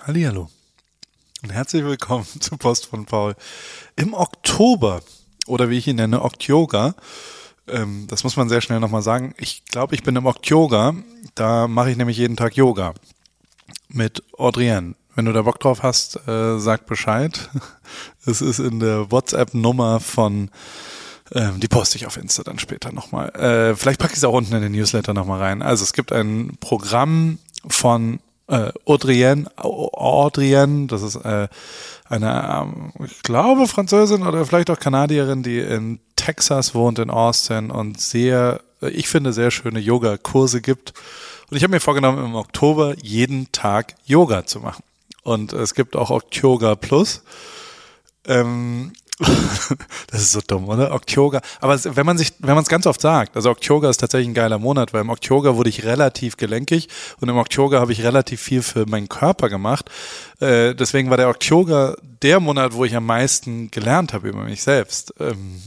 Hallihallo und herzlich willkommen zu Post von Paul. Im Oktober, oder wie ich ihn nenne, Oktober, ähm, das muss man sehr schnell nochmal sagen, ich glaube, ich bin im Oktober, da mache ich nämlich jeden Tag Yoga mit Audrienne. Wenn du da Bock drauf hast, äh, sag Bescheid. Es ist in der WhatsApp-Nummer von ähm, die poste ich auf Insta dann später nochmal. Äh, vielleicht packe ich es auch unten in den Newsletter nochmal rein. Also es gibt ein Programm von äh, Audrienne, Audrienne, das ist äh, eine, ähm, ich glaube, Französin oder vielleicht auch Kanadierin, die in Texas wohnt, in Austin und sehr, ich finde, sehr schöne Yoga-Kurse gibt. Und ich habe mir vorgenommen, im Oktober jeden Tag Yoga zu machen. Und es gibt auch Oktober Plus. Ähm, das ist so dumm, oder? Oktober. Aber wenn man sich, wenn man es ganz oft sagt, also Oktober ist tatsächlich ein geiler Monat, weil im Oktober wurde ich relativ gelenkig und im Oktober habe ich relativ viel für meinen Körper gemacht. Äh, deswegen war der Oktober der Monat, wo ich am meisten gelernt habe über mich selbst. Ähm,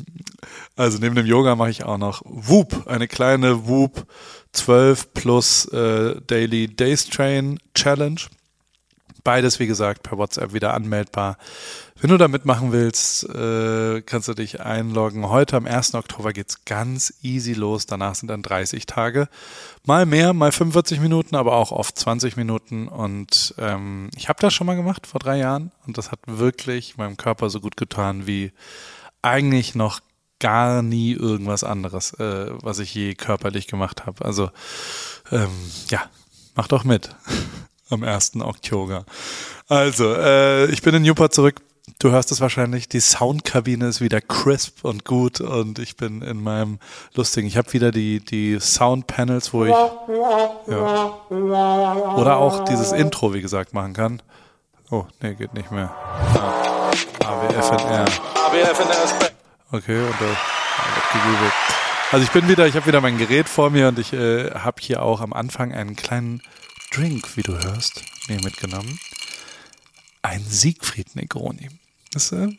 also neben dem Yoga mache ich auch noch Whoop, eine kleine Whoop 12 plus äh, Daily Days Train Challenge. Beides, wie gesagt, per WhatsApp wieder anmeldbar. Wenn du da mitmachen willst, äh, kannst du dich einloggen. Heute am 1. Oktober geht's ganz easy los. Danach sind dann 30 Tage. Mal mehr, mal 45 Minuten, aber auch oft 20 Minuten. Und ähm, ich habe das schon mal gemacht vor drei Jahren und das hat wirklich meinem Körper so gut getan wie eigentlich noch gar nie irgendwas anderes, äh, was ich je körperlich gemacht habe. Also ähm, ja, mach doch mit am 1. Oktober. Also, äh, ich bin in Newport zurück Du hörst es wahrscheinlich, die Soundkabine ist wieder crisp und gut und ich bin in meinem lustigen, ich habe wieder die, die Soundpanels, wo ich ja, oder auch dieses Intro, wie gesagt, machen kann. Oh, nee, geht nicht mehr. Ah, AWFNR. AWFNR ist Okay, und da wird gegoogelt. Also ich bin wieder, ich habe wieder mein Gerät vor mir und ich äh, habe hier auch am Anfang einen kleinen Drink, wie du hörst, mir mitgenommen. Ein Siegfried Negroni. Das, äh,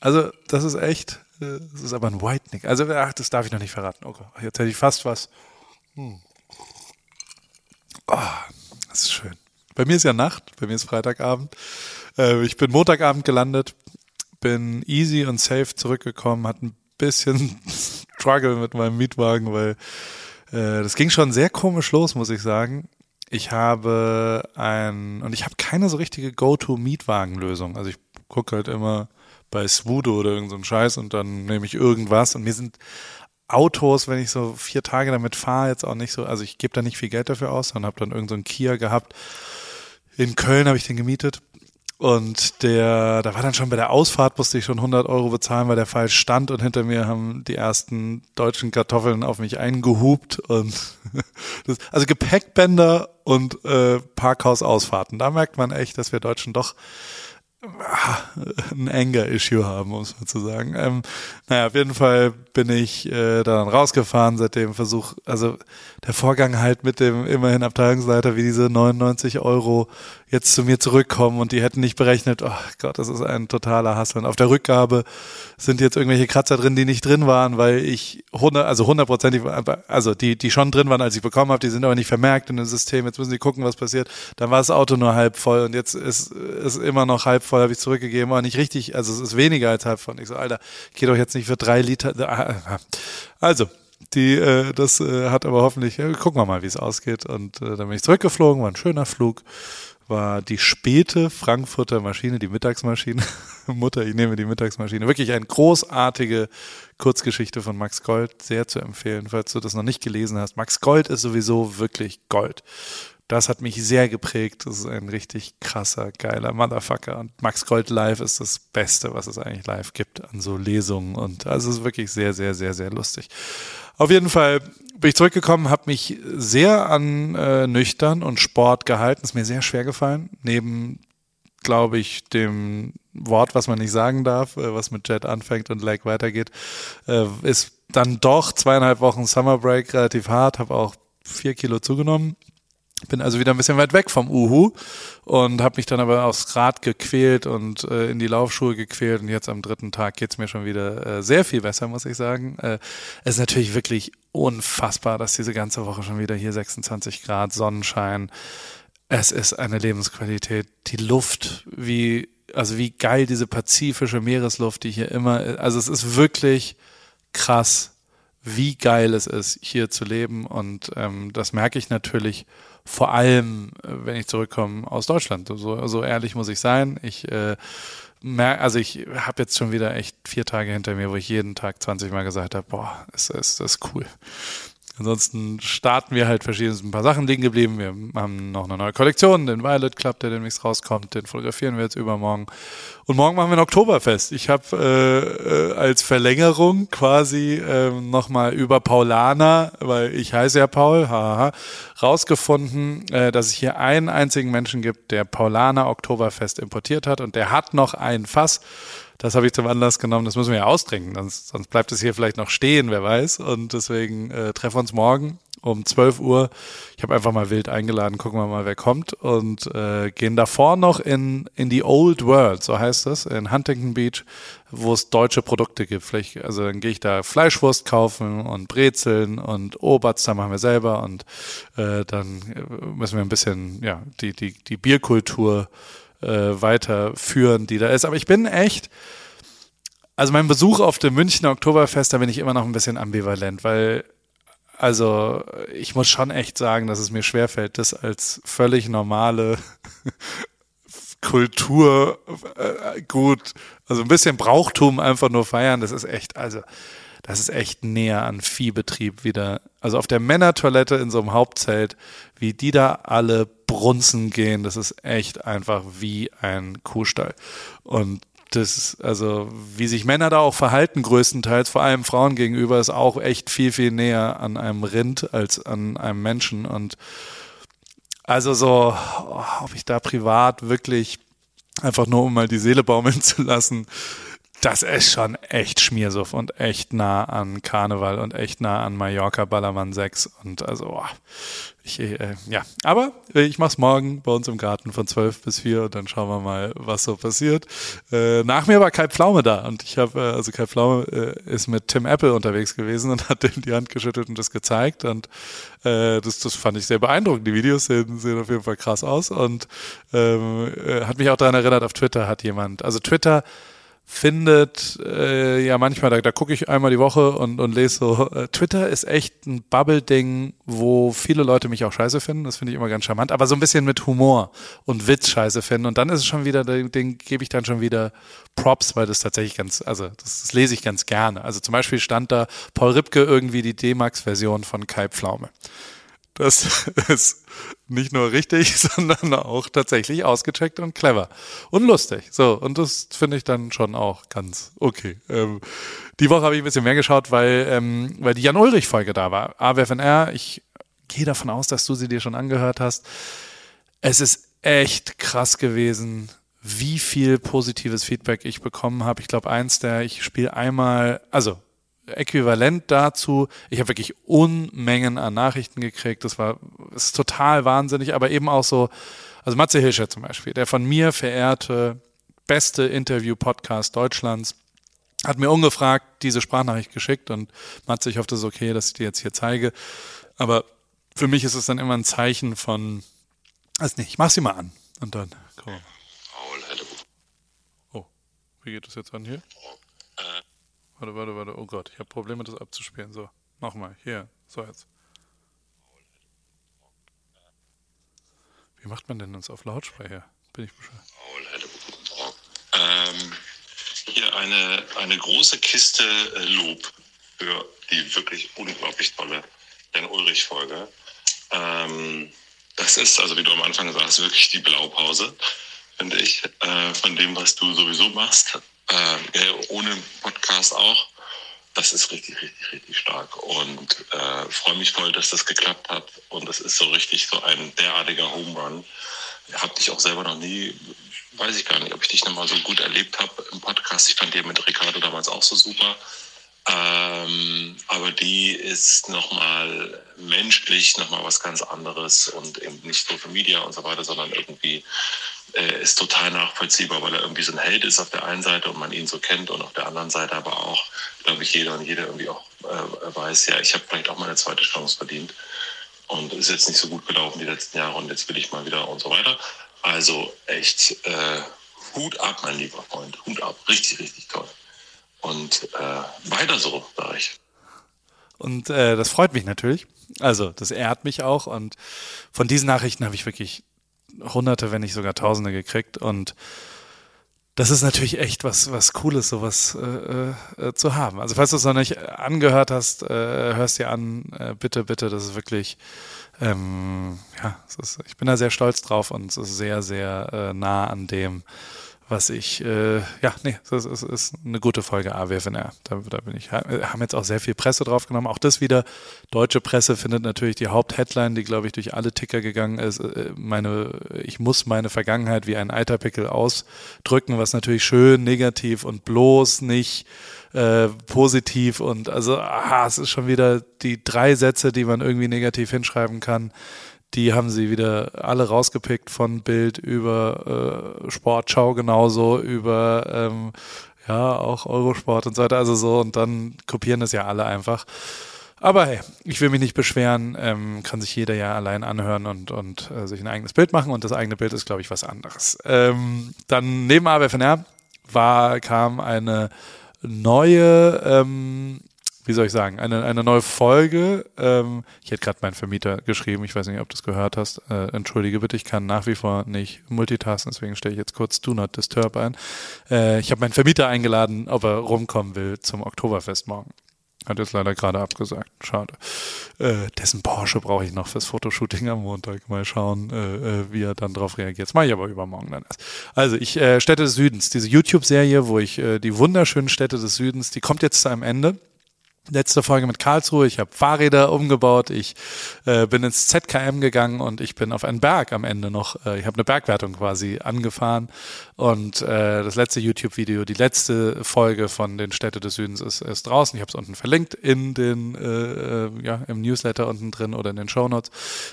also, das ist echt, äh, das ist aber ein White Nick. Also, ach, das darf ich noch nicht verraten. Okay, jetzt hätte ich fast was. Hm. Oh, das ist schön. Bei mir ist ja Nacht, bei mir ist Freitagabend. Äh, ich bin Montagabend gelandet, bin easy und safe zurückgekommen, hatte ein bisschen Struggle mit meinem Mietwagen, weil äh, das ging schon sehr komisch los, muss ich sagen. Ich habe ein, und ich habe keine so richtige Go-To-Mietwagenlösung. Also ich gucke halt immer bei Swudo oder irgendein so Scheiß und dann nehme ich irgendwas und mir sind Autos, wenn ich so vier Tage damit fahre, jetzt auch nicht so, also ich gebe da nicht viel Geld dafür aus, sondern habe dann irgendeinen so Kia gehabt. In Köln habe ich den gemietet und der, da war dann schon bei der Ausfahrt musste ich schon 100 Euro bezahlen, weil der falsch stand und hinter mir haben die ersten deutschen Kartoffeln auf mich eingehupt und das, also Gepäckbänder und äh, Parkhausausfahrten. Da merkt man echt, dass wir Deutschen doch ein Anger-Issue haben, um es mal zu sagen. Ähm, naja, auf jeden Fall bin ich äh, dann rausgefahren, seitdem Versuch, also der Vorgang halt mit dem immerhin Abteilungsleiter, wie diese 99 Euro jetzt zu mir zurückkommen und die hätten nicht berechnet, oh Gott, das ist ein totaler Hassel. Und auf der Rückgabe sind jetzt irgendwelche Kratzer drin, die nicht drin waren, weil ich 100, also hundertprozentig, also die, die schon drin waren, als ich bekommen habe, die sind aber nicht vermerkt in dem System. Jetzt müssen die gucken, was passiert. Dann war das Auto nur halb voll und jetzt ist es immer noch halb voll, habe ich zurückgegeben, aber nicht richtig, also es ist weniger als halb voll. Ich so, Alter, geht doch jetzt nicht für drei Liter. Also, die, äh, das äh, hat aber hoffentlich, ja, gucken wir mal, wie es ausgeht. Und äh, dann bin ich zurückgeflogen, war ein schöner Flug war die späte Frankfurter Maschine, die Mittagsmaschine. Mutter, ich nehme die Mittagsmaschine. Wirklich eine großartige Kurzgeschichte von Max Gold, sehr zu empfehlen, falls du das noch nicht gelesen hast. Max Gold ist sowieso wirklich Gold. Das hat mich sehr geprägt. Das ist ein richtig krasser, geiler Motherfucker. Und Max Gold live ist das Beste, was es eigentlich live gibt an so Lesungen. Und also es ist wirklich sehr, sehr, sehr, sehr lustig. Auf jeden Fall bin ich zurückgekommen, habe mich sehr an äh, nüchtern und Sport gehalten. Ist mir sehr schwer gefallen. Neben, glaube ich, dem Wort, was man nicht sagen darf, äh, was mit Jet anfängt und Leg weitergeht, äh, ist dann doch zweieinhalb Wochen Summer Break relativ hart. Habe auch vier Kilo zugenommen. Bin also wieder ein bisschen weit weg vom Uhu und habe mich dann aber aufs Rad gequält und äh, in die Laufschuhe gequält und jetzt am dritten Tag geht's mir schon wieder äh, sehr viel besser, muss ich sagen. Äh, es ist natürlich wirklich unfassbar, dass diese ganze Woche schon wieder hier 26 Grad Sonnenschein. Es ist eine Lebensqualität. Die Luft, wie also wie geil diese pazifische Meeresluft, die hier immer, also es ist wirklich krass, wie geil es ist, hier zu leben und ähm, das merke ich natürlich vor allem, äh, wenn ich zurückkomme aus Deutschland. So, so ehrlich muss ich sein. Ich äh, merke, also ich habe jetzt schon wieder echt vier Tage hinter mir, wo ich jeden Tag 20 Mal gesagt habe, boah, ist das ist cool. Ansonsten starten wir halt verschiedene ein paar Sachen liegen geblieben. Wir haben noch eine neue Kollektion, den Violet Club, der demnächst rauskommt. Den fotografieren wir jetzt übermorgen. Und morgen machen wir ein Oktoberfest. Ich habe äh, äh, als Verlängerung quasi äh, nochmal über Paulaner, weil ich heiße ja Paul, haha, rausgefunden, äh, dass es hier einen einzigen Menschen gibt, der Paulaner Oktoberfest importiert hat und der hat noch ein Fass das habe ich zum Anlass genommen, das müssen wir ja austrinken, sonst, sonst bleibt es hier vielleicht noch stehen, wer weiß. Und deswegen äh, treffen wir uns morgen um 12 Uhr. Ich habe einfach mal wild eingeladen, gucken wir mal, wer kommt und äh, gehen davor noch in, in die Old World, so heißt es, in Huntington Beach, wo es deutsche Produkte gibt. Vielleicht, also dann gehe ich da Fleischwurst kaufen und Brezeln und Oberts, da machen wir selber und äh, dann müssen wir ein bisschen, ja, die, die, die Bierkultur äh, weiterführen, die da ist. Aber ich bin echt, also mein Besuch auf dem Münchner Oktoberfest, da bin ich immer noch ein bisschen ambivalent, weil also ich muss schon echt sagen, dass es mir schwerfällt, das als völlig normale Kultur äh, gut, also ein bisschen Brauchtum einfach nur feiern, das ist echt, also das ist echt näher an Viehbetrieb wieder. Also auf der Männertoilette in so einem Hauptzelt, wie die da alle brunzen gehen, das ist echt einfach wie ein Kuhstall. Und das, also wie sich Männer da auch verhalten, größtenteils, vor allem Frauen gegenüber, ist auch echt viel, viel näher an einem Rind als an einem Menschen. Und also so, ob ich da privat wirklich einfach nur um mal die Seele baumeln zu lassen, das ist schon echt Schmiersuff und echt nah an Karneval und echt nah an Mallorca Ballermann 6 und also oh, ich, äh, ja, aber ich mach's morgen bei uns im Garten von 12 bis 4 und dann schauen wir mal, was so passiert. Äh, nach mir war Kai Pflaume da und ich habe, äh, also Kai Pflaume äh, ist mit Tim Apple unterwegs gewesen und hat ihm die Hand geschüttelt und das gezeigt und äh, das, das fand ich sehr beeindruckend. Die Videos sehen, sehen auf jeden Fall krass aus und ähm, äh, hat mich auch daran erinnert, auf Twitter hat jemand, also Twitter findet, äh, ja manchmal, da, da gucke ich einmal die Woche und, und lese so, äh, Twitter ist echt ein Bubble-Ding, wo viele Leute mich auch scheiße finden, das finde ich immer ganz charmant, aber so ein bisschen mit Humor und Witz scheiße finden und dann ist es schon wieder, den, den gebe ich dann schon wieder Props, weil das tatsächlich ganz, also das, das lese ich ganz gerne. Also zum Beispiel stand da Paul Ripke irgendwie die D-Max-Version von Kai Pflaume. Das ist nicht nur richtig, sondern auch tatsächlich ausgecheckt und clever und lustig. So, und das finde ich dann schon auch ganz okay. Ähm, die Woche habe ich ein bisschen mehr geschaut, weil, ähm, weil die Jan-Ulrich-Folge da war. AWFNR, ich gehe davon aus, dass du sie dir schon angehört hast. Es ist echt krass gewesen, wie viel positives Feedback ich bekommen habe. Ich glaube, eins der, ich spiele einmal, also äquivalent dazu. Ich habe wirklich Unmengen an Nachrichten gekriegt. Das war das ist total wahnsinnig, aber eben auch so, also Matze Hilscher zum Beispiel, der von mir verehrte beste Interview-Podcast Deutschlands, hat mir ungefragt diese Sprachnachricht geschickt und Matze, ich hoffe, das ist okay, dass ich dir jetzt hier zeige. Aber für mich ist es dann immer ein Zeichen von, also nicht, ich mach sie mal an und dann, komm. Oh, wie geht das jetzt an hier? Äh. Warte, warte, warte. Oh Gott, ich habe Probleme, das abzuspielen. So, nochmal. Hier. So jetzt. Wie macht man denn das auf Lautsprecher? Bin ich bescheuert. Ähm, hier eine, eine große Kiste äh, Lob für die wirklich unglaublich tolle Jan Ulrich-Folge. Ähm, das ist, also wie du am Anfang gesagt hast, wirklich die Blaupause, finde ich, äh, von dem, was du sowieso machst äh, ohne Podcast auch. Das ist richtig, richtig, richtig stark und äh, freue mich voll, dass das geklappt hat. Und das ist so richtig so ein derartiger Home Run. Habe dich auch selber noch nie, weiß ich gar nicht, ob ich dich noch mal so gut erlebt habe im Podcast. Ich fand dir mit Ricardo damals auch so super. Ähm, aber die ist nochmal menschlich nochmal was ganz anderes und eben nicht Social Media und so weiter, sondern irgendwie äh, ist total nachvollziehbar, weil er irgendwie so ein Held ist auf der einen Seite und man ihn so kennt und auf der anderen Seite aber auch, glaube ich, jeder und jeder irgendwie auch äh, weiß, ja, ich habe vielleicht auch mal eine zweite Chance verdient und ist jetzt nicht so gut gelaufen die letzten Jahre und jetzt will ich mal wieder und so weiter. Also echt äh, Hut ab, mein lieber Freund, Hut ab, richtig, richtig toll. Und äh, weiter so, sage ich. Und äh, das freut mich natürlich. Also, das ehrt mich auch. Und von diesen Nachrichten habe ich wirklich hunderte, wenn nicht sogar tausende gekriegt. Und das ist natürlich echt was, was Cooles, sowas äh, äh, zu haben. Also, falls du es noch nicht angehört hast, äh, hörst dir an, äh, bitte, bitte, das ist wirklich, ähm, ja, ist, ich bin da sehr stolz drauf und es ist sehr, sehr äh, nah an dem, was ich, äh, ja, nee, das ist, ist eine gute Folge AWFNR. Da, da bin ich, haben jetzt auch sehr viel Presse drauf genommen. Auch das wieder, deutsche Presse findet natürlich die Hauptheadline, die, glaube ich, durch alle Ticker gegangen ist. Äh, meine, ich muss meine Vergangenheit wie ein Eiterpickel ausdrücken, was natürlich schön negativ und bloß nicht äh, positiv und also, aha, es ist schon wieder die drei Sätze, die man irgendwie negativ hinschreiben kann die haben sie wieder alle rausgepickt von Bild über äh, Sportschau genauso, über ähm, ja auch Eurosport und so weiter, also so und dann kopieren das ja alle einfach. Aber hey, ich will mich nicht beschweren, ähm, kann sich jeder ja allein anhören und, und äh, sich ein eigenes Bild machen und das eigene Bild ist, glaube ich, was anderes. Ähm, dann neben AWFNR war, kam eine neue ähm, wie soll ich sagen, eine, eine neue Folge. Ähm, ich hätte gerade meinen Vermieter geschrieben, ich weiß nicht, ob du es gehört hast. Äh, entschuldige bitte, ich kann nach wie vor nicht multitasken, deswegen stelle ich jetzt kurz Do Not Disturb ein. Äh, ich habe meinen Vermieter eingeladen, ob er rumkommen will zum Oktoberfest morgen. Hat jetzt leider gerade abgesagt. Schade. Äh, dessen Porsche brauche ich noch fürs Fotoshooting am Montag. Mal schauen, äh, äh wie er dann darauf reagiert. Das mache ich aber übermorgen dann erst. Also ich, äh, Städte des Südens, diese YouTube-Serie, wo ich äh, die wunderschönen Städte des Südens, die kommt jetzt zu einem Ende letzte Folge mit Karlsruhe. Ich habe Fahrräder umgebaut, ich äh, bin ins ZKM gegangen und ich bin auf einen Berg am Ende noch. Äh, ich habe eine Bergwertung quasi angefahren und äh, das letzte YouTube-Video, die letzte Folge von den Städte des Südens ist, ist draußen. Ich habe es unten verlinkt in den äh, äh, ja im Newsletter unten drin oder in den Shownotes.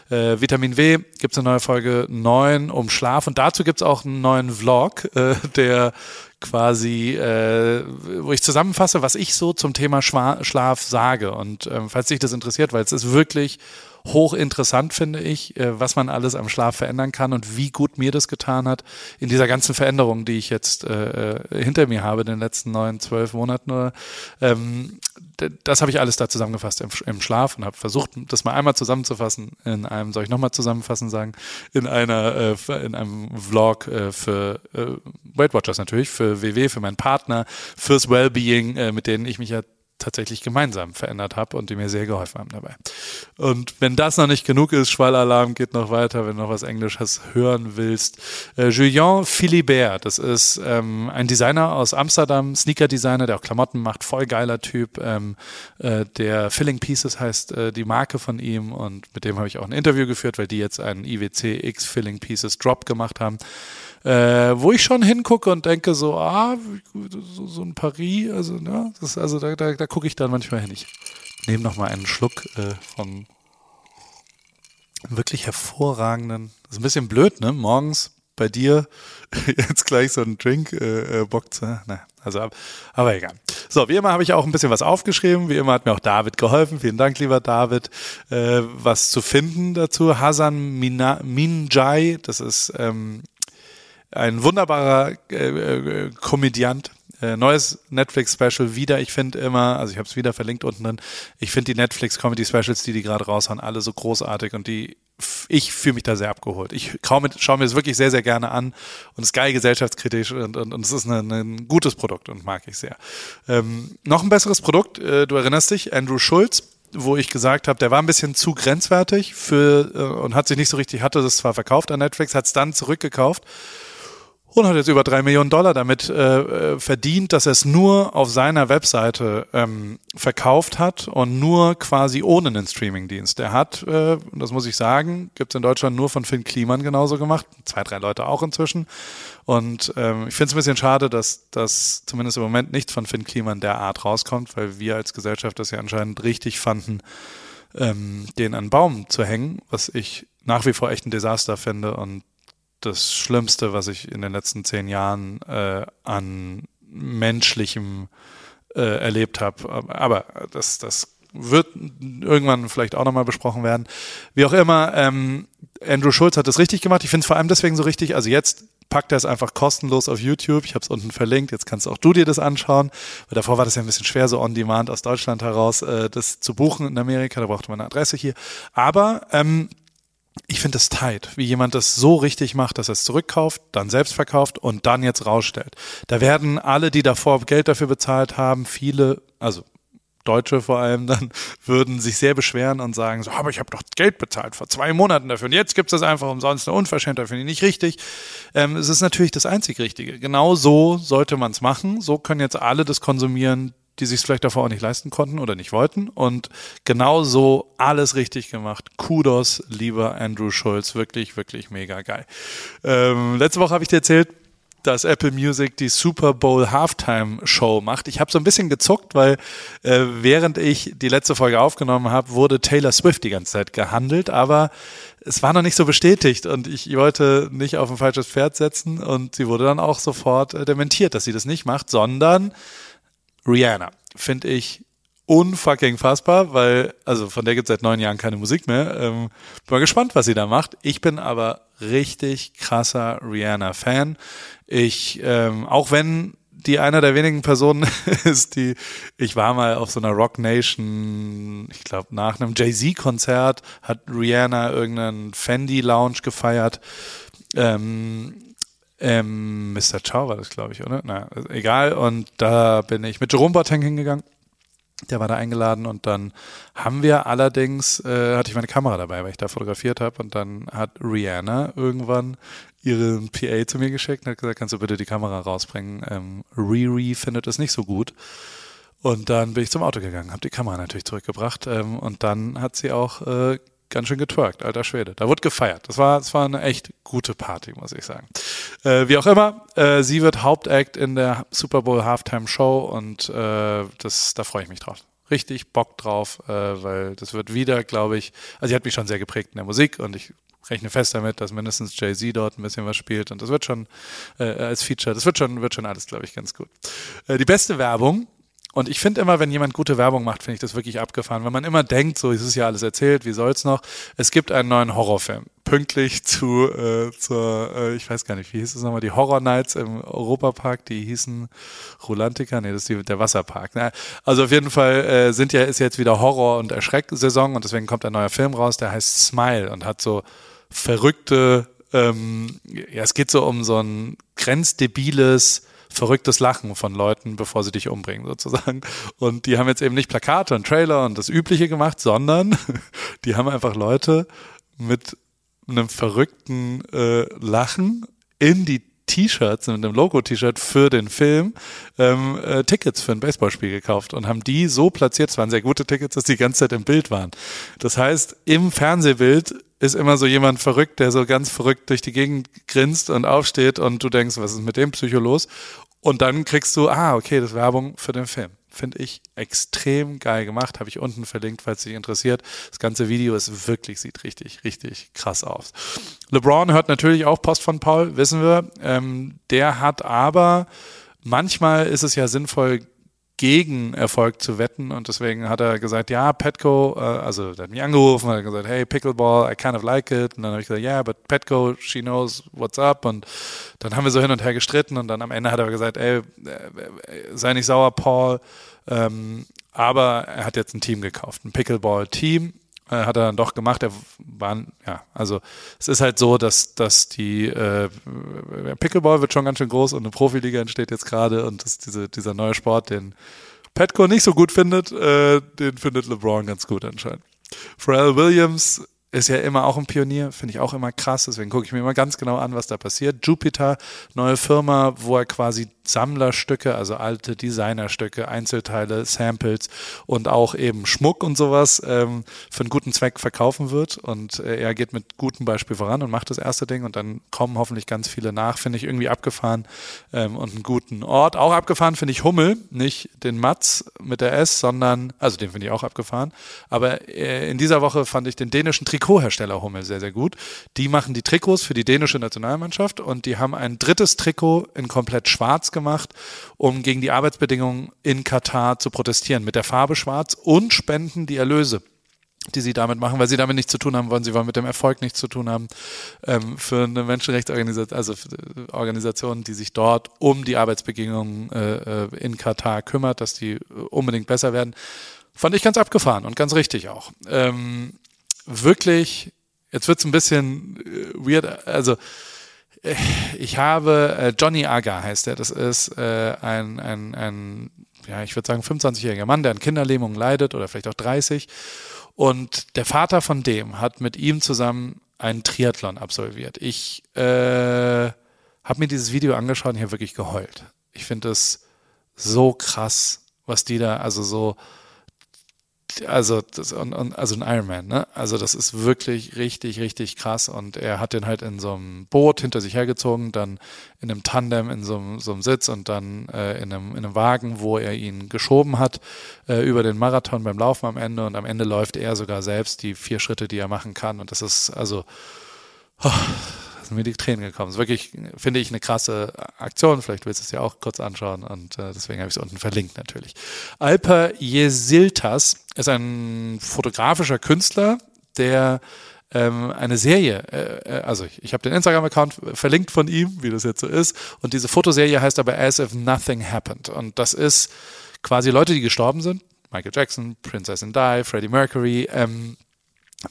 Äh, Vitamin W gibt's eine neue Folge 9 um Schlaf und dazu gibt's auch einen neuen Vlog, äh, der quasi, äh, wo ich zusammenfasse, was ich so zum Thema Schwa Schlaf sage. Und ähm, falls dich das interessiert, weil es ist wirklich hochinteressant, finde ich, äh, was man alles am Schlaf verändern kann und wie gut mir das getan hat in dieser ganzen Veränderung, die ich jetzt äh, äh hinter mir habe in den letzten neun, zwölf Monaten. Ähm, das habe ich alles da zusammengefasst im, im Schlaf und habe versucht, das mal einmal zusammenzufassen in einem, soll ich nochmal zusammenfassen sagen, in einer, äh, in einem Vlog äh, für äh, Weight Watchers natürlich, für WW, für meinen Partner, fürs Wellbeing, äh, mit denen ich mich ja tatsächlich gemeinsam verändert habe und die mir sehr geholfen haben dabei. Und wenn das noch nicht genug ist, Schwallalarm geht noch weiter, wenn du noch was Englisches hören willst. Äh, Julien Philibert, das ist ähm, ein Designer aus Amsterdam, Sneaker-Designer, der auch Klamotten macht, voll geiler Typ. Ähm, äh, der Filling Pieces heißt äh, die Marke von ihm und mit dem habe ich auch ein Interview geführt, weil die jetzt einen IWC X Filling Pieces Drop gemacht haben äh, wo ich schon hingucke und denke so, ah, so, so ein Paris, also, ne, das, also da, da, da gucke ich dann manchmal hin. Ich nehme noch mal einen Schluck äh, von wirklich hervorragenden, das ist ein bisschen blöd, ne, morgens bei dir jetzt gleich so einen Drink äh, äh, Bock zu, na, also, aber egal. So, wie immer habe ich auch ein bisschen was aufgeschrieben. Wie immer hat mir auch David geholfen. Vielen Dank, lieber David. Äh, was zu finden dazu. Hasan Mina, Minjai, das ist ähm, ein wunderbarer äh, äh, Komödiant. Äh, neues Netflix-Special wieder. Ich finde immer, also ich habe es wieder verlinkt unten drin. Ich finde die Netflix-Comedy-Specials, die die gerade raushauen, alle so großartig und die ich fühle mich da sehr abgeholt. Ich schaue mir das wirklich sehr, sehr gerne an und es ist geil gesellschaftskritisch und, und, und es ist eine, ein gutes Produkt und mag ich sehr. Ähm, noch ein besseres Produkt, äh, du erinnerst dich, Andrew Schulz, wo ich gesagt habe, der war ein bisschen zu grenzwertig für äh, und hat sich nicht so richtig, hatte das zwar verkauft an Netflix, hat es dann zurückgekauft und hat jetzt über drei Millionen Dollar damit äh, äh, verdient, dass er es nur auf seiner Webseite ähm, verkauft hat und nur quasi ohne einen Streamingdienst. Er hat, äh, das muss ich sagen, gibt es in Deutschland nur von Finn Kliman genauso gemacht, zwei, drei Leute auch inzwischen. Und ähm, ich finde es ein bisschen schade, dass das zumindest im Moment nichts von Finn Kliman der Art rauskommt, weil wir als Gesellschaft das ja anscheinend richtig fanden, ähm, den an Baum zu hängen, was ich nach wie vor echt ein Desaster finde und das Schlimmste, was ich in den letzten zehn Jahren äh, an menschlichem äh, erlebt habe. Aber das, das wird irgendwann vielleicht auch nochmal besprochen werden. Wie auch immer, ähm, Andrew Schulz hat das richtig gemacht. Ich finde es vor allem deswegen so richtig. Also jetzt packt er es einfach kostenlos auf YouTube. Ich habe es unten verlinkt. Jetzt kannst auch du dir das anschauen. Weil davor war das ja ein bisschen schwer, so on demand aus Deutschland heraus äh, das zu buchen in Amerika. Da brauchte man eine Adresse hier. Aber ähm, ich finde es tight, wie jemand das so richtig macht, dass er es zurückkauft, dann selbst verkauft und dann jetzt rausstellt. Da werden alle, die davor Geld dafür bezahlt haben, viele, also Deutsche vor allem dann, würden sich sehr beschweren und sagen, so, aber ich habe doch Geld bezahlt vor zwei Monaten dafür und jetzt gibt es das einfach umsonst, eine Unverschämtheit finde ich nicht richtig. Ähm, es ist natürlich das einzig Richtige. Genau so sollte man es machen. So können jetzt alle das konsumieren, die sich vielleicht davor auch nicht leisten konnten oder nicht wollten. Und genau so alles richtig gemacht. Kudos, lieber Andrew Schulz. Wirklich, wirklich mega geil. Ähm, letzte Woche habe ich dir erzählt, dass Apple Music die Super Bowl Halftime Show macht. Ich habe so ein bisschen gezuckt, weil äh, während ich die letzte Folge aufgenommen habe, wurde Taylor Swift die ganze Zeit gehandelt, aber es war noch nicht so bestätigt und ich wollte nicht auf ein falsches Pferd setzen und sie wurde dann auch sofort äh, dementiert, dass sie das nicht macht, sondern Rihanna finde ich unfucking fassbar, weil, also von der gibt es seit neun Jahren keine Musik mehr. Ähm, bin mal gespannt, was sie da macht. Ich bin aber richtig krasser Rihanna-Fan. Ich, ähm, auch wenn die einer der wenigen Personen ist, die, ich war mal auf so einer Rock Nation, ich glaube nach einem Jay-Z-Konzert hat Rihanna irgendeinen Fendi Lounge gefeiert. Ähm, ähm, Mr. Chow war das, glaube ich, oder? Na, egal. Und da bin ich mit Jerome Boateng hingegangen. Der war da eingeladen und dann haben wir allerdings, äh, hatte ich meine Kamera dabei, weil ich da fotografiert habe und dann hat Rihanna irgendwann ihren PA zu mir geschickt und hat gesagt, kannst du bitte die Kamera rausbringen? Ähm, Riri findet es nicht so gut. Und dann bin ich zum Auto gegangen, habe die Kamera natürlich zurückgebracht ähm, und dann hat sie auch äh, ganz schön getwerkt, alter Schwede. Da wurde gefeiert. Das war, das war eine echt gute Party, muss ich sagen. Äh, wie auch immer, äh, sie wird Hauptact in der Super Bowl Halftime Show und äh, das, da freue ich mich drauf. Richtig Bock drauf, äh, weil das wird wieder, glaube ich, also sie hat mich schon sehr geprägt in der Musik und ich rechne fest damit, dass mindestens Jay-Z dort ein bisschen was spielt und das wird schon äh, als Feature, das wird schon, wird schon alles, glaube ich, ganz gut. Äh, die beste Werbung und ich finde immer, wenn jemand gute Werbung macht, finde ich das wirklich abgefahren. Wenn man immer denkt, so es ist ja alles erzählt, wie soll's noch? Es gibt einen neuen Horrorfilm. Pünktlich zu, äh, zur, äh, ich weiß gar nicht, wie hieß es nochmal, die Horror Nights im Europapark, die hießen Rolantica, nee, das ist die, der Wasserpark. Ne? Also auf jeden Fall äh, sind ja, ist jetzt wieder Horror- und Erschrecksaison und deswegen kommt ein neuer Film raus, der heißt Smile und hat so verrückte, ähm, ja, es geht so um so ein grenzdebiles, verrücktes Lachen von Leuten, bevor sie dich umbringen, sozusagen. Und die haben jetzt eben nicht Plakate und Trailer und das Übliche gemacht, sondern die haben einfach Leute mit einem verrückten äh, Lachen in die T-Shirts, mit einem Logo-T-Shirt für den Film ähm, äh, Tickets für ein Baseballspiel gekauft und haben die so platziert, es waren sehr gute Tickets, dass die ganze Zeit im Bild waren. Das heißt, im Fernsehbild ist immer so jemand verrückt, der so ganz verrückt durch die Gegend grinst und aufsteht und du denkst, was ist mit dem Psycho los? Und dann kriegst du, ah, okay, das ist Werbung für den Film. Finde ich extrem geil gemacht. Habe ich unten verlinkt, falls dich interessiert. Das ganze Video ist wirklich, sieht richtig, richtig krass aus. LeBron hört natürlich auch Post von Paul, wissen wir. Ähm, der hat aber, manchmal ist es ja sinnvoll, gegen Erfolg zu wetten. Und deswegen hat er gesagt, ja, Petco, äh, also der hat mich angerufen, hat gesagt, hey, Pickleball, I kind of like it. Und dann habe ich gesagt, ja, yeah, but Petco, she knows what's up. Und dann haben wir so hin und her gestritten. Und dann am Ende hat er gesagt, ey, äh, sei nicht sauer, Paul, ähm, aber er hat jetzt ein Team gekauft, ein Pickleball-Team hat er dann doch gemacht. Er war, ja, also es ist halt so, dass, dass die äh, Pickleball wird schon ganz schön groß und eine Profiliga entsteht jetzt gerade und das, diese, dieser neue Sport, den Petco nicht so gut findet, äh, den findet LeBron ganz gut anscheinend. Pharrell Williams ist ja immer auch ein Pionier, finde ich auch immer krass, deswegen gucke ich mir immer ganz genau an, was da passiert. Jupiter, neue Firma, wo er quasi Sammlerstücke, also alte Designerstücke, Einzelteile, Samples und auch eben Schmuck und sowas ähm, für einen guten Zweck verkaufen wird. Und äh, er geht mit gutem Beispiel voran und macht das erste Ding und dann kommen hoffentlich ganz viele nach. Finde ich irgendwie abgefahren ähm, und einen guten Ort. Auch abgefahren finde ich Hummel, nicht den Matz mit der S, sondern, also den finde ich auch abgefahren. Aber äh, in dieser Woche fand ich den dänischen Trikothersteller Hummel sehr, sehr gut. Die machen die Trikots für die dänische Nationalmannschaft und die haben ein drittes Trikot in komplett schwarz gemacht, um gegen die Arbeitsbedingungen in Katar zu protestieren. Mit der Farbe schwarz und spenden die Erlöse die sie damit machen, weil sie damit nichts zu tun haben wollen, sie wollen mit dem Erfolg nichts zu tun haben, ähm, für eine Menschenrechtsorganisation, also Organisation, die sich dort um die Arbeitsbedingungen äh, äh, in Katar kümmert, dass die unbedingt besser werden, fand ich ganz abgefahren und ganz richtig auch. Ähm, wirklich, jetzt wird's ein bisschen äh, weird, also ich habe äh, Johnny Aga heißt er. Das ist äh, ein, ein, ein, ja, ich würde sagen 25-jähriger Mann, der an Kinderlähmung leidet oder vielleicht auch 30. Und der Vater von dem hat mit ihm zusammen einen Triathlon absolviert. Ich äh, habe mir dieses Video angeschaut und ich habe wirklich geheult. Ich finde es so krass, was die da, also so also das, und, und, also ein Ironman, ne? Also das ist wirklich richtig, richtig krass. Und er hat den halt in so einem Boot hinter sich hergezogen, dann in einem Tandem in so einem, so einem Sitz und dann äh, in, einem, in einem Wagen, wo er ihn geschoben hat äh, über den Marathon beim Laufen am Ende. Und am Ende läuft er sogar selbst die vier Schritte, die er machen kann. Und das ist also oh, sind mir die Tränen gekommen. Das ist wirklich, finde ich, eine krasse Aktion. Vielleicht willst du es ja auch kurz anschauen und äh, deswegen habe ich es unten verlinkt natürlich. Alper Jesiltas ist ein fotografischer Künstler, der ähm, eine Serie, äh, äh also ich, ich habe den Instagram-Account verlinkt von ihm, wie das jetzt so ist, und diese Fotoserie heißt aber As If Nothing Happened. Und das ist quasi Leute, die gestorben sind. Michael Jackson, Princess and Di, Freddie Mercury, ähm,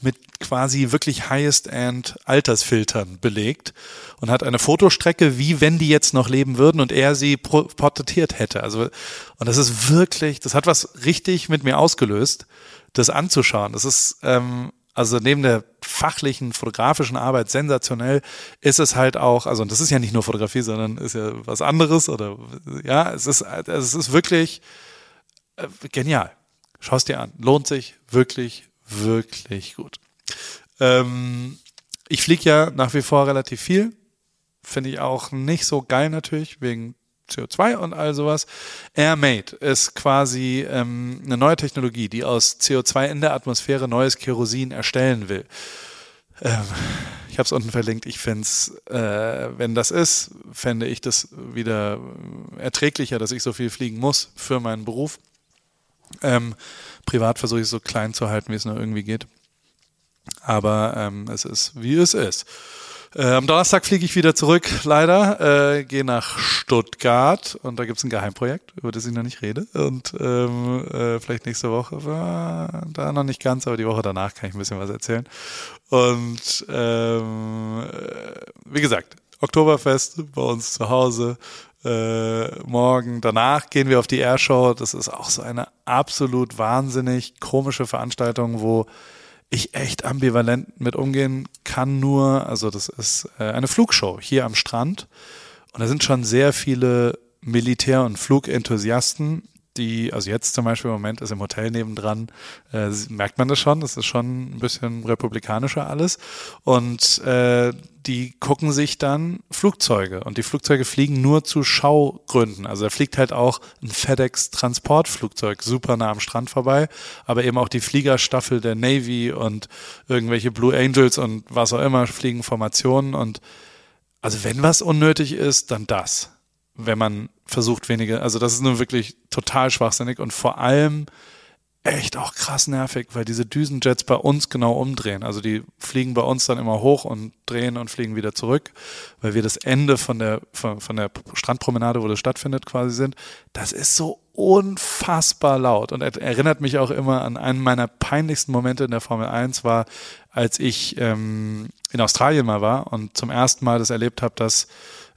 mit quasi wirklich Highest-End Altersfiltern belegt und hat eine Fotostrecke, wie wenn die jetzt noch leben würden und er sie porträtiert hätte. Also, und das ist wirklich, das hat was richtig mit mir ausgelöst, das anzuschauen. Das ist, ähm, also neben der fachlichen fotografischen Arbeit sensationell ist es halt auch, also das ist ja nicht nur Fotografie, sondern ist ja was anderes oder ja, es ist, es ist wirklich äh, genial. Schau es dir an. Lohnt sich wirklich, wirklich gut. Ähm, ich fliege ja nach wie vor relativ viel. Finde ich auch nicht so geil natürlich, wegen CO2 und all sowas. AirMate ist quasi ähm, eine neue Technologie, die aus CO2 in der Atmosphäre neues Kerosin erstellen will. Ähm, ich habe es unten verlinkt. Ich finde es, äh, wenn das ist, fände ich das wieder erträglicher, dass ich so viel fliegen muss für meinen Beruf. Ähm, privat versuche ich es so klein zu halten, wie es nur irgendwie geht. Aber ähm, es ist, wie es ist. Äh, am Donnerstag fliege ich wieder zurück, leider, äh, gehe nach Stuttgart und da gibt es ein Geheimprojekt, über das ich noch nicht rede. Und ähm, äh, vielleicht nächste Woche, war da noch nicht ganz, aber die Woche danach kann ich ein bisschen was erzählen. Und ähm, äh, wie gesagt, Oktoberfest bei uns zu Hause äh, morgen. Danach gehen wir auf die Airshow. Das ist auch so eine absolut wahnsinnig komische Veranstaltung, wo ich echt ambivalent mit umgehen kann nur. Also das ist äh, eine Flugshow hier am Strand. Und da sind schon sehr viele Militär- und Flugenthusiasten, die, also jetzt zum Beispiel im Moment ist im Hotel nebendran, äh, merkt man das schon, das ist schon ein bisschen republikanischer alles. Und äh, die gucken sich dann Flugzeuge und die Flugzeuge fliegen nur zu Schaugründen. Also da fliegt halt auch ein FedEx-Transportflugzeug super nah am Strand vorbei, aber eben auch die Fliegerstaffel der Navy und irgendwelche Blue Angels und was auch immer fliegen Formationen und also wenn was unnötig ist, dann das wenn man versucht, weniger, also das ist nun wirklich total schwachsinnig und vor allem echt auch krass nervig, weil diese Düsenjets bei uns genau umdrehen. Also die fliegen bei uns dann immer hoch und drehen und fliegen wieder zurück, weil wir das Ende von der, von, von der Strandpromenade, wo das stattfindet, quasi sind. Das ist so unfassbar laut und erinnert mich auch immer an einen meiner peinlichsten Momente in der Formel 1 war, als ich ähm, in Australien mal war und zum ersten Mal das erlebt habe, dass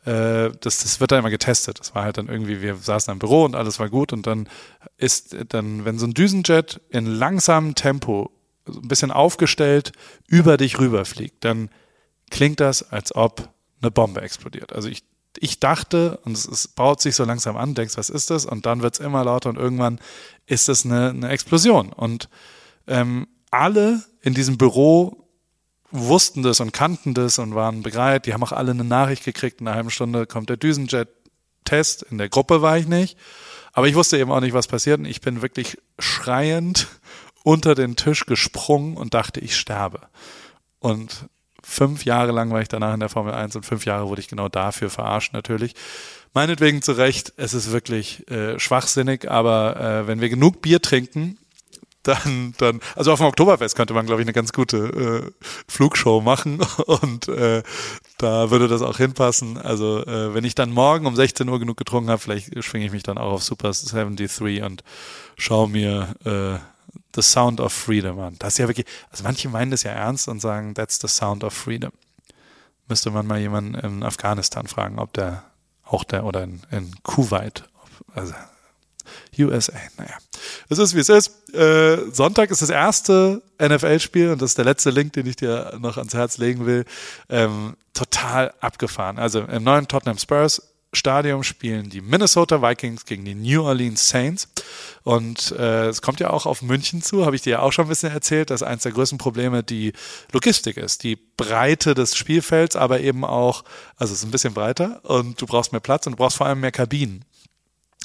äh, das, das wird da immer getestet. Das war halt dann irgendwie, wir saßen im Büro und alles war gut und dann ist dann, wenn so ein Düsenjet in langsamem Tempo ein bisschen aufgestellt über dich rüberfliegt, dann klingt das, als ob eine Bombe explodiert. Also ich, ich dachte, und es, es baut sich so langsam an, denkst, was ist das? Und dann wird es immer lauter und irgendwann ist es eine, eine Explosion. Und ähm, alle in diesem Büro wussten das und kannten das und waren bereit. Die haben auch alle eine Nachricht gekriegt, in einer halben Stunde kommt der Düsenjet-Test. In der Gruppe war ich nicht. Aber ich wusste eben auch nicht, was passiert. Und ich bin wirklich schreiend unter den Tisch gesprungen und dachte, ich sterbe. Und fünf Jahre lang war ich danach in der Formel 1 und fünf Jahre wurde ich genau dafür verarscht natürlich. Meinetwegen zu Recht, es ist wirklich äh, schwachsinnig, aber äh, wenn wir genug Bier trinken, dann, dann, also auf dem Oktoberfest könnte man, glaube ich, eine ganz gute äh, Flugshow machen und äh, da würde das auch hinpassen. Also äh, wenn ich dann morgen um 16 Uhr genug getrunken habe, vielleicht schwinge ich mich dann auch auf Super 73 und schaue mir äh, The Sound of Freedom an. Das ist ja wirklich, also manche meinen das ja ernst und sagen, that's the sound of freedom. Müsste man mal jemanden in Afghanistan fragen, ob der auch der oder in, in Kuwait, also USA, naja. Es ist, wie es ist. Äh, Sonntag ist das erste NFL-Spiel und das ist der letzte Link, den ich dir noch ans Herz legen will. Ähm, total abgefahren. Also im neuen Tottenham Spurs Stadium spielen die Minnesota Vikings gegen die New Orleans Saints. Und äh, es kommt ja auch auf München zu, habe ich dir ja auch schon ein bisschen erzählt, dass eines der größten Probleme die Logistik ist. Die Breite des Spielfelds, aber eben auch, also es ist ein bisschen breiter und du brauchst mehr Platz und du brauchst vor allem mehr Kabinen.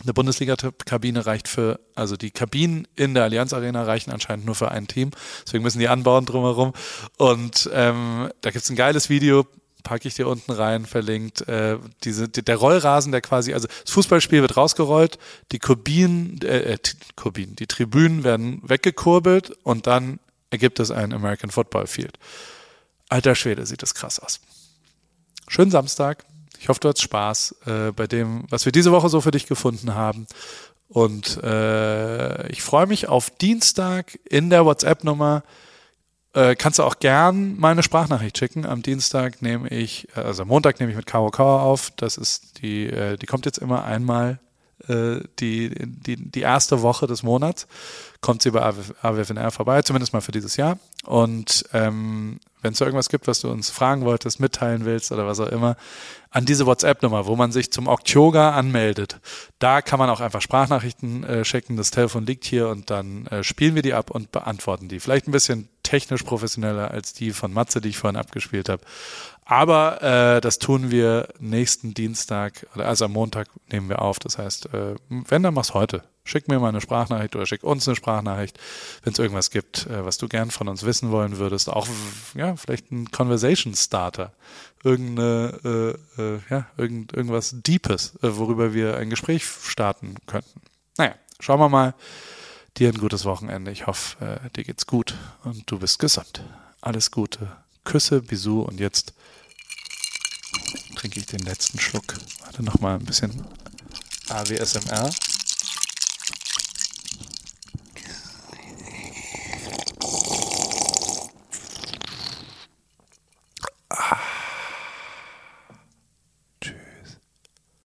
Eine Bundesliga-Kabine reicht für, also die Kabinen in der Allianz Arena reichen anscheinend nur für ein Team. Deswegen müssen die anbauen drumherum. Und ähm, da gibt's ein geiles Video, packe ich dir unten rein, verlinkt. Äh, diese, der Rollrasen, der quasi, also das Fußballspiel wird rausgerollt, die Kabinen, äh, äh Kabinen, die Tribünen werden weggekurbelt und dann ergibt es ein American Football Field. Alter Schwede, sieht das krass aus. Schönen Samstag. Ich hoffe, du hast Spaß äh, bei dem, was wir diese Woche so für dich gefunden haben. Und äh, ich freue mich auf Dienstag in der WhatsApp-Nummer. Äh, kannst du auch gern meine Sprachnachricht schicken. Am Dienstag nehme ich, äh, also am Montag nehme ich mit Karo Kauer auf. Das ist die, äh, die kommt jetzt immer einmal äh, die, die, die erste Woche des Monats. Kommt sie bei AWFNR vorbei, zumindest mal für dieses Jahr. Und ähm, wenn es irgendwas gibt, was du uns fragen wolltest, mitteilen willst oder was auch immer, an diese WhatsApp-Nummer, wo man sich zum Oktyoga anmeldet. Da kann man auch einfach Sprachnachrichten äh, schicken. Das Telefon liegt hier und dann äh, spielen wir die ab und beantworten die. Vielleicht ein bisschen technisch professioneller als die von Matze, die ich vorhin abgespielt habe. Aber äh, das tun wir nächsten Dienstag, also am Montag nehmen wir auf. Das heißt, äh, wenn, dann mach's heute. Schick mir mal eine Sprachnachricht oder schick uns eine Sprachnachricht, wenn es irgendwas gibt, äh, was du gern von uns wissen wollen würdest. Auch ja, vielleicht ein Conversation Starter. Irgendeine, äh, äh, ja, irgend, irgendwas Deepes, äh, worüber wir ein Gespräch starten könnten. Naja, schauen wir mal. Dir ein gutes Wochenende. Ich hoffe, äh, dir geht's gut und du bist gesund. Alles Gute. Küsse, Bisou und jetzt trinke ich den letzten Schluck. Warte noch mal ein bisschen AWSMR.